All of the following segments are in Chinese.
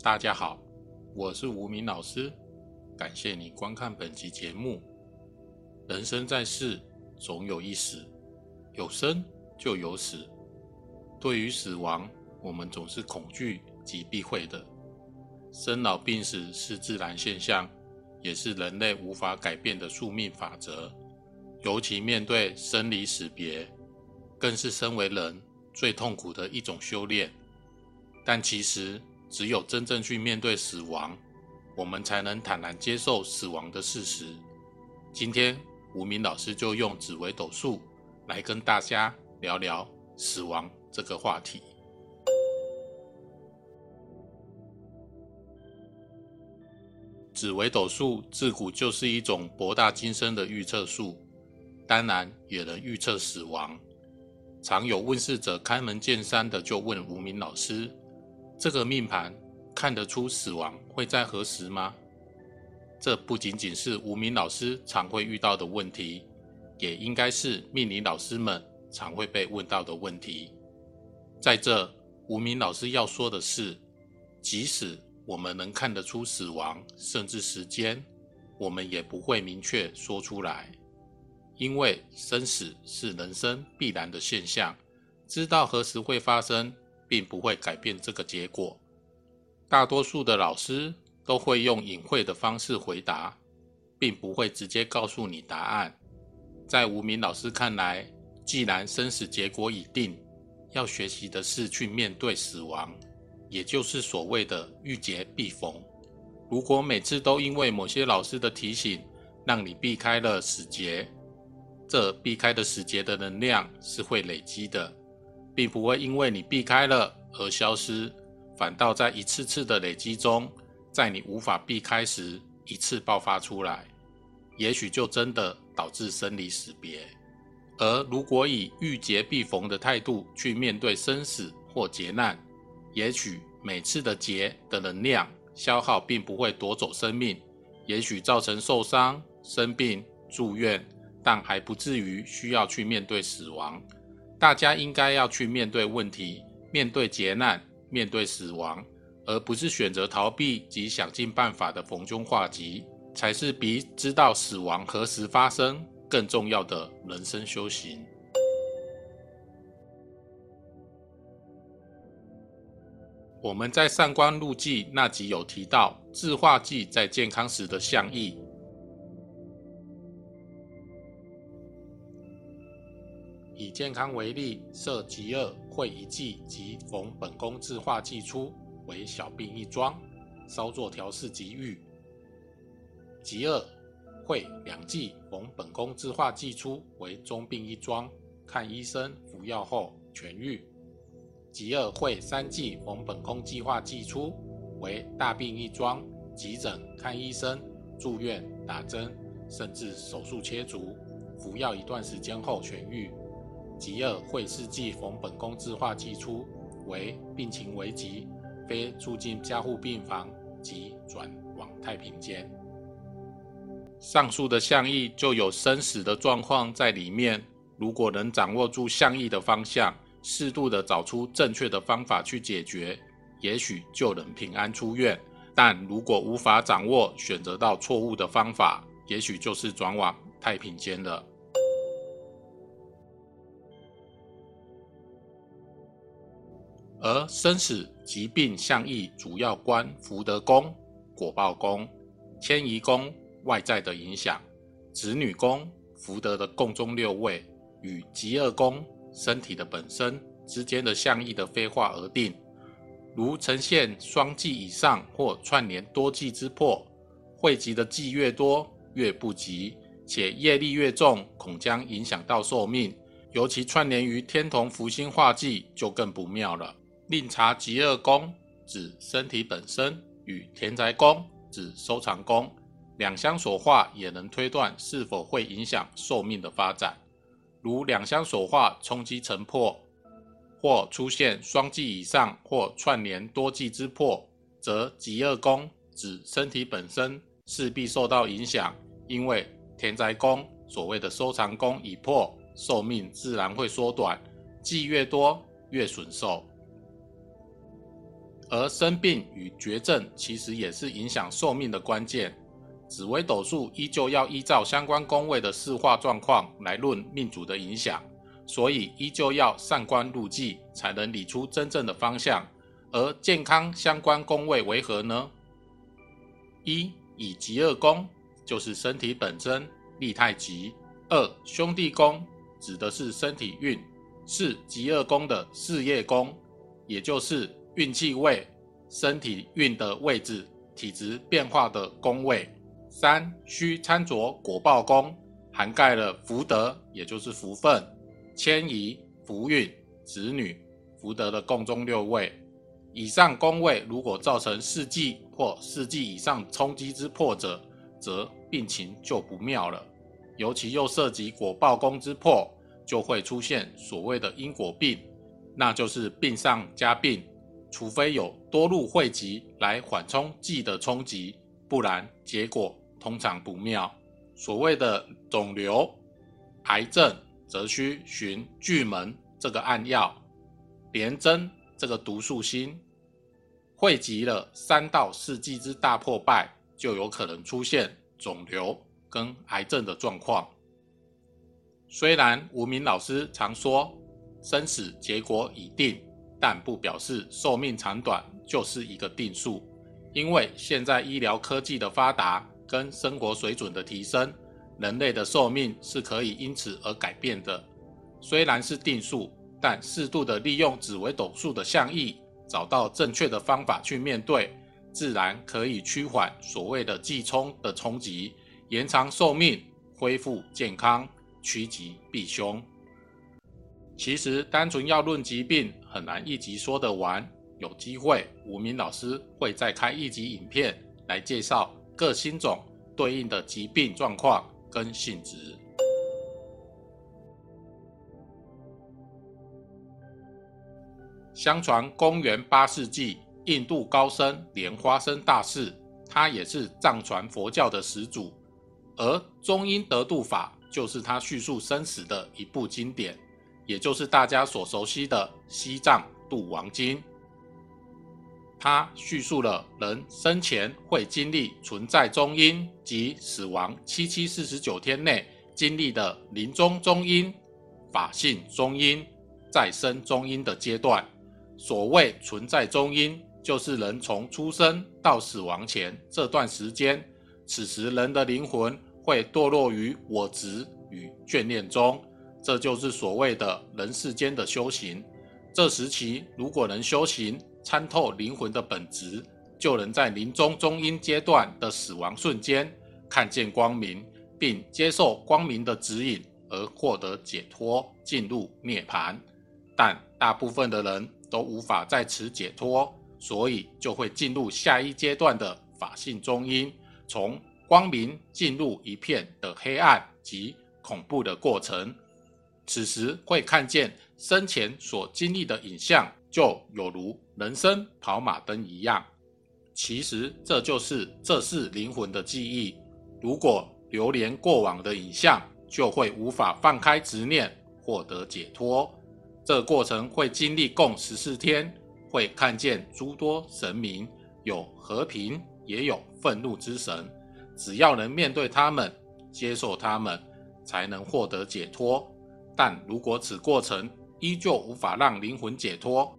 大家好，我是吴明老师，感谢你观看本集节目。人生在世，总有一死，有生就有死。对于死亡，我们总是恐惧及避讳的。生老病死是自然现象，也是人类无法改变的宿命法则。尤其面对生离死别，更是身为人最痛苦的一种修炼。但其实，只有真正去面对死亡，我们才能坦然接受死亡的事实。今天，吴明老师就用紫微斗数来跟大家聊聊死亡这个话题。紫微斗数自古就是一种博大精深的预测术，当然也能预测死亡。常有问世者开门见山的就问吴明老师。这个命盘看得出死亡会在何时吗？这不仅仅是无名老师常会遇到的问题，也应该是命理老师们常会被问到的问题。在这，无名老师要说的是，即使我们能看得出死亡，甚至时间，我们也不会明确说出来，因为生死是人生必然的现象，知道何时会发生。并不会改变这个结果。大多数的老师都会用隐晦的方式回答，并不会直接告诉你答案。在无名老师看来，既然生死结果已定，要学习的是去面对死亡，也就是所谓的遇劫必逢。如果每次都因为某些老师的提醒，让你避开了死劫，这避开的死劫的能量是会累积的。并不会因为你避开了而消失，反倒在一次次的累积中，在你无法避开时一次爆发出来，也许就真的导致生离死别。而如果以遇劫必逢的态度去面对生死或劫难，也许每次的劫的能量消耗并不会夺走生命，也许造成受伤、生病、住院，但还不至于需要去面对死亡。大家应该要去面对问题，面对劫难，面对死亡，而不是选择逃避及想尽办法的逢凶化吉，才是比知道死亡何时发生更重要的人生修行。我们在上官路记那集有提到，自化剂在健康时的象意。以健康为例，设极二会一剂及逢本宫自化剂出，为小病一桩，稍作调试即愈。极二会两剂逢本宫自化剂出，为中病一桩，看医生服药后痊愈。极二会三剂逢本宫计划剂出，为大病一桩，急诊看医生、住院打针，甚至手术切除，服药一段时间后痊愈。吉二会四季逢本宫自化季出，为病情危急，非住进加护病房即转往太平间。上述的象意就有生死的状况在里面。如果能掌握住象意的方向，适度的找出正确的方法去解决，也许就能平安出院。但如果无法掌握，选择到错误的方法，也许就是转往太平间了。而生死疾病相异主要观福德宫、果报宫、迁移宫外在的影响，子女宫福德的共中六位与极恶宫身体的本身之间的相异的飞化而定。如呈现双忌以上或串联多忌之破，汇集的忌越多越不吉，且业力越重，恐将影响到寿命。尤其串联于天同福星化忌，就更不妙了。另查吉恶宫指身体本身与田宅宫指收藏宫两相所化，也能推断是否会影响寿命的发展。如两相所化冲击成破，或出现双忌以上或串联多忌之破，则吉恶宫指身体本身势必受到影响，因为田宅宫所谓的收藏宫已破，寿命自然会缩短，忌越多越损寿。而生病与绝症其实也是影响寿命的关键。紫微斗数依旧要依照相关宫位的四化状况来论命主的影响，所以依旧要上观入计，才能理出真正的方向。而健康相关宫位为何呢？一以极恶宫，就是身体本身利太极；二兄弟宫，指的是身体运；四极恶宫的事业宫，也就是运气位、身体运的位置、体质变化的宫位。三需参着果报宫，涵盖了福德，也就是福分、迁移、福运、子女、福德的共中六位。以上宫位如果造成四季或四季以上冲击之破者，则病情就不妙了。尤其又涉及果报宫之破，就会出现所谓的因果病，那就是病上加病。除非有多路汇集来缓冲剂的冲击，不然结果。通常不妙。所谓的肿瘤、癌症，则需寻巨门这个暗药，连针这个毒素星，汇集了三到四季之大破败，就有可能出现肿瘤跟癌症的状况。虽然吴明老师常说生死结果已定，但不表示寿命长短就是一个定数，因为现在医疗科技的发达。跟生活水准的提升，人类的寿命是可以因此而改变的。虽然是定数，但适度的利用紫微斗数的象意，找到正确的方法去面对，自然可以趋缓所谓的季冲的冲击，延长寿命，恢复健康，趋吉避凶。其实单纯要论疾病，很难一集说得完。有机会，吴明老师会再开一集影片来介绍。各星种对应的疾病状况跟性质。相传公元八世纪，印度高僧莲花生大士，他也是藏传佛教的始祖，而中阴得度法就是他叙述生死的一部经典，也就是大家所熟悉的《西藏度王经》。他叙述了人生前会经历存在中阴及死亡七七四十九天内经历的临终中阴、法性中阴、再生中阴的阶段。所谓存在中阴，就是人从出生到死亡前这段时间，此时人的灵魂会堕落于我执与眷恋中，这就是所谓的人世间的修行。这时期如果能修行，参透灵魂的本质，就能在临终中阴阶段的死亡瞬间看见光明，并接受光明的指引而获得解脱，进入涅槃。但大部分的人都无法在此解脱，所以就会进入下一阶段的法性中阴，从光明进入一片的黑暗及恐怖的过程。此时会看见生前所经历的影像。就有如人生跑马灯一样，其实这就是这是灵魂的记忆。如果流连过往的影像，就会无法放开执念，获得解脱。这过程会经历共十四天，会看见诸多神明，有和平，也有愤怒之神。只要能面对他们，接受他们，才能获得解脱。但如果此过程依旧无法让灵魂解脱，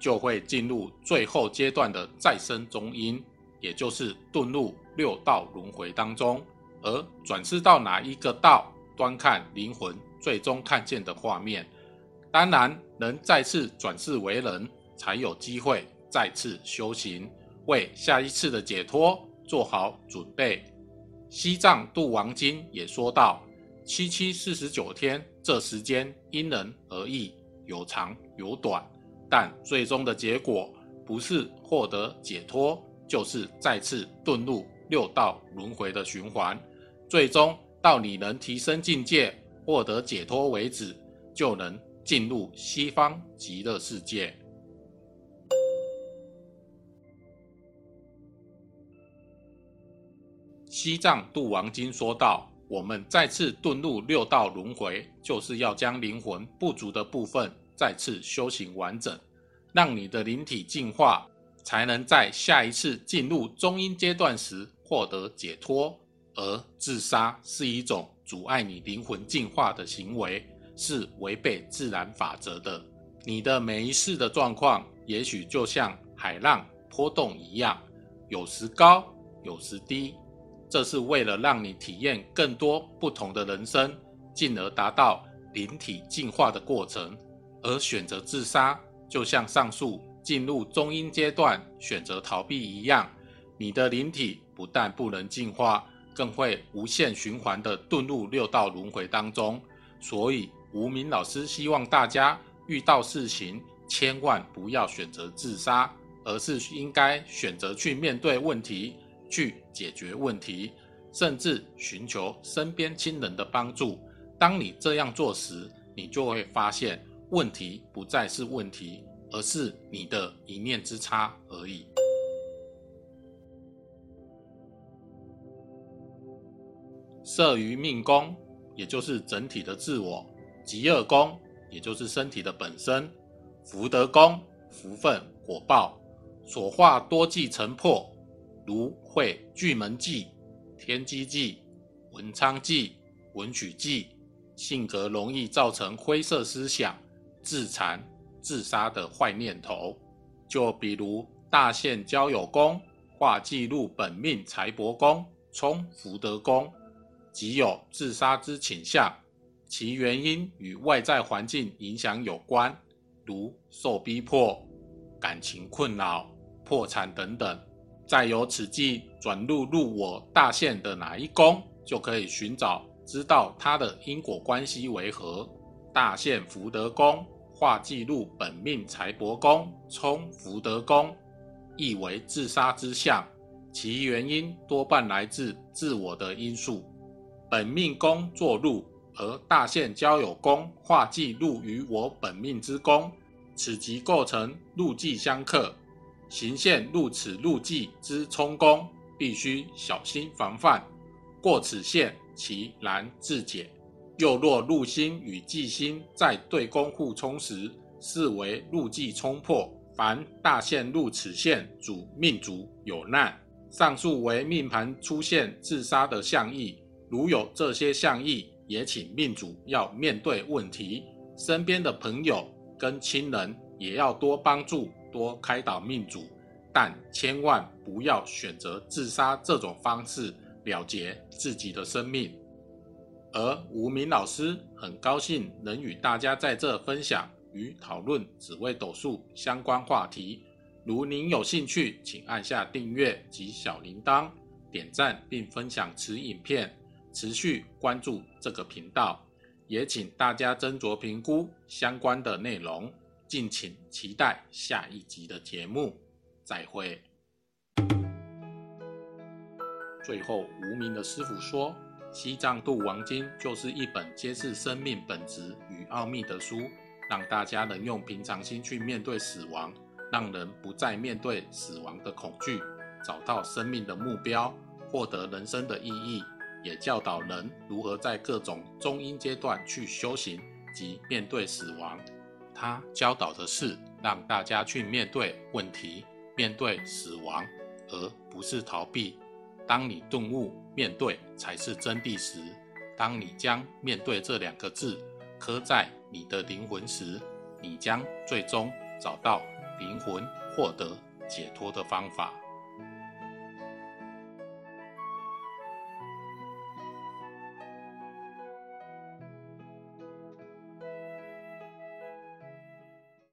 就会进入最后阶段的再生中阴，也就是遁入六道轮回当中。而转世到哪一个道，端看灵魂最终看见的画面。当然，能再次转世为人，才有机会再次修行，为下一次的解脱做好准备。西藏度王经也说到，七七四十九天，这时间因人而异，有长有短。但最终的结果不是获得解脱，就是再次遁入六道轮回的循环，最终到你能提升境界、获得解脱为止，就能进入西方极乐世界。西藏度王经说道：“我们再次遁入六道轮回，就是要将灵魂不足的部分。”再次修行完整，让你的灵体进化，才能在下一次进入中阴阶段时获得解脱。而自杀是一种阻碍你灵魂进化的行为，是违背自然法则的。你的每一世的状况，也许就像海浪波动一样，有时高，有时低。这是为了让你体验更多不同的人生，进而达到灵体进化的过程。而选择自杀，就像上述进入中阴阶段选择逃避一样，你的灵体不但不能进化。更会无限循环的遁入六道轮回当中，所以无名老师希望大家遇到事情千万不要选择自杀，而是应该选择去面对问题，去解决问题，甚至寻求身边亲人的帮助。当你这样做时，你就会发现问题不再是问题，而是你的一念之差而已。摄于命宫，也就是整体的自我；极恶宫，也就是身体的本身；福德宫，福分果报所化多忌成破，如会巨门忌、天机忌、文昌忌、文曲忌，性格容易造成灰色思想、自残、自杀的坏念头。就比如大限交友宫化忌入本命财帛宫，冲福德宫。即有自杀之倾向，其原因与外在环境影响有关，如受逼迫、感情困扰、破产等等。再由此忌转入入我大限的哪一宫，就可以寻找知道它的因果关系为何。大限福德宫化忌入本命财帛宫，冲福德宫，意为自杀之相，其原因多半来自自我的因素。本命宫坐禄，而大限交友宫化忌入于我本命之宫，此即构成禄忌相克。行线入此禄忌之冲宫，必须小心防范。过此线，其难自解。又若入星与忌星在对宫互冲时，视为禄忌冲破。凡大限入此线，主命主有难。上述为命盘出现自杀的象意。如有这些象意，也请命主要面对问题，身边的朋友跟亲人也要多帮助、多开导命主，但千万不要选择自杀这种方式了结自己的生命。而无名老师很高兴能与大家在这分享与讨论紫微斗数相关话题。如您有兴趣，请按下订阅及小铃铛，点赞并分享此影片。持续关注这个频道，也请大家斟酌评估相关的内容，敬请期待下一集的节目。再会。最后，无名的师傅说，《西藏度王经》就是一本揭示生命本质与奥秘的书，让大家能用平常心去面对死亡，让人不再面对死亡的恐惧，找到生命的目标，获得人生的意义。也教导人如何在各种中阴阶段去修行及面对死亡。他教导的是让大家去面对问题、面对死亡，而不是逃避。当你顿悟面对才是真谛时，当你将“面对”这两个字刻在你的灵魂时，你将最终找到灵魂获得解脱的方法。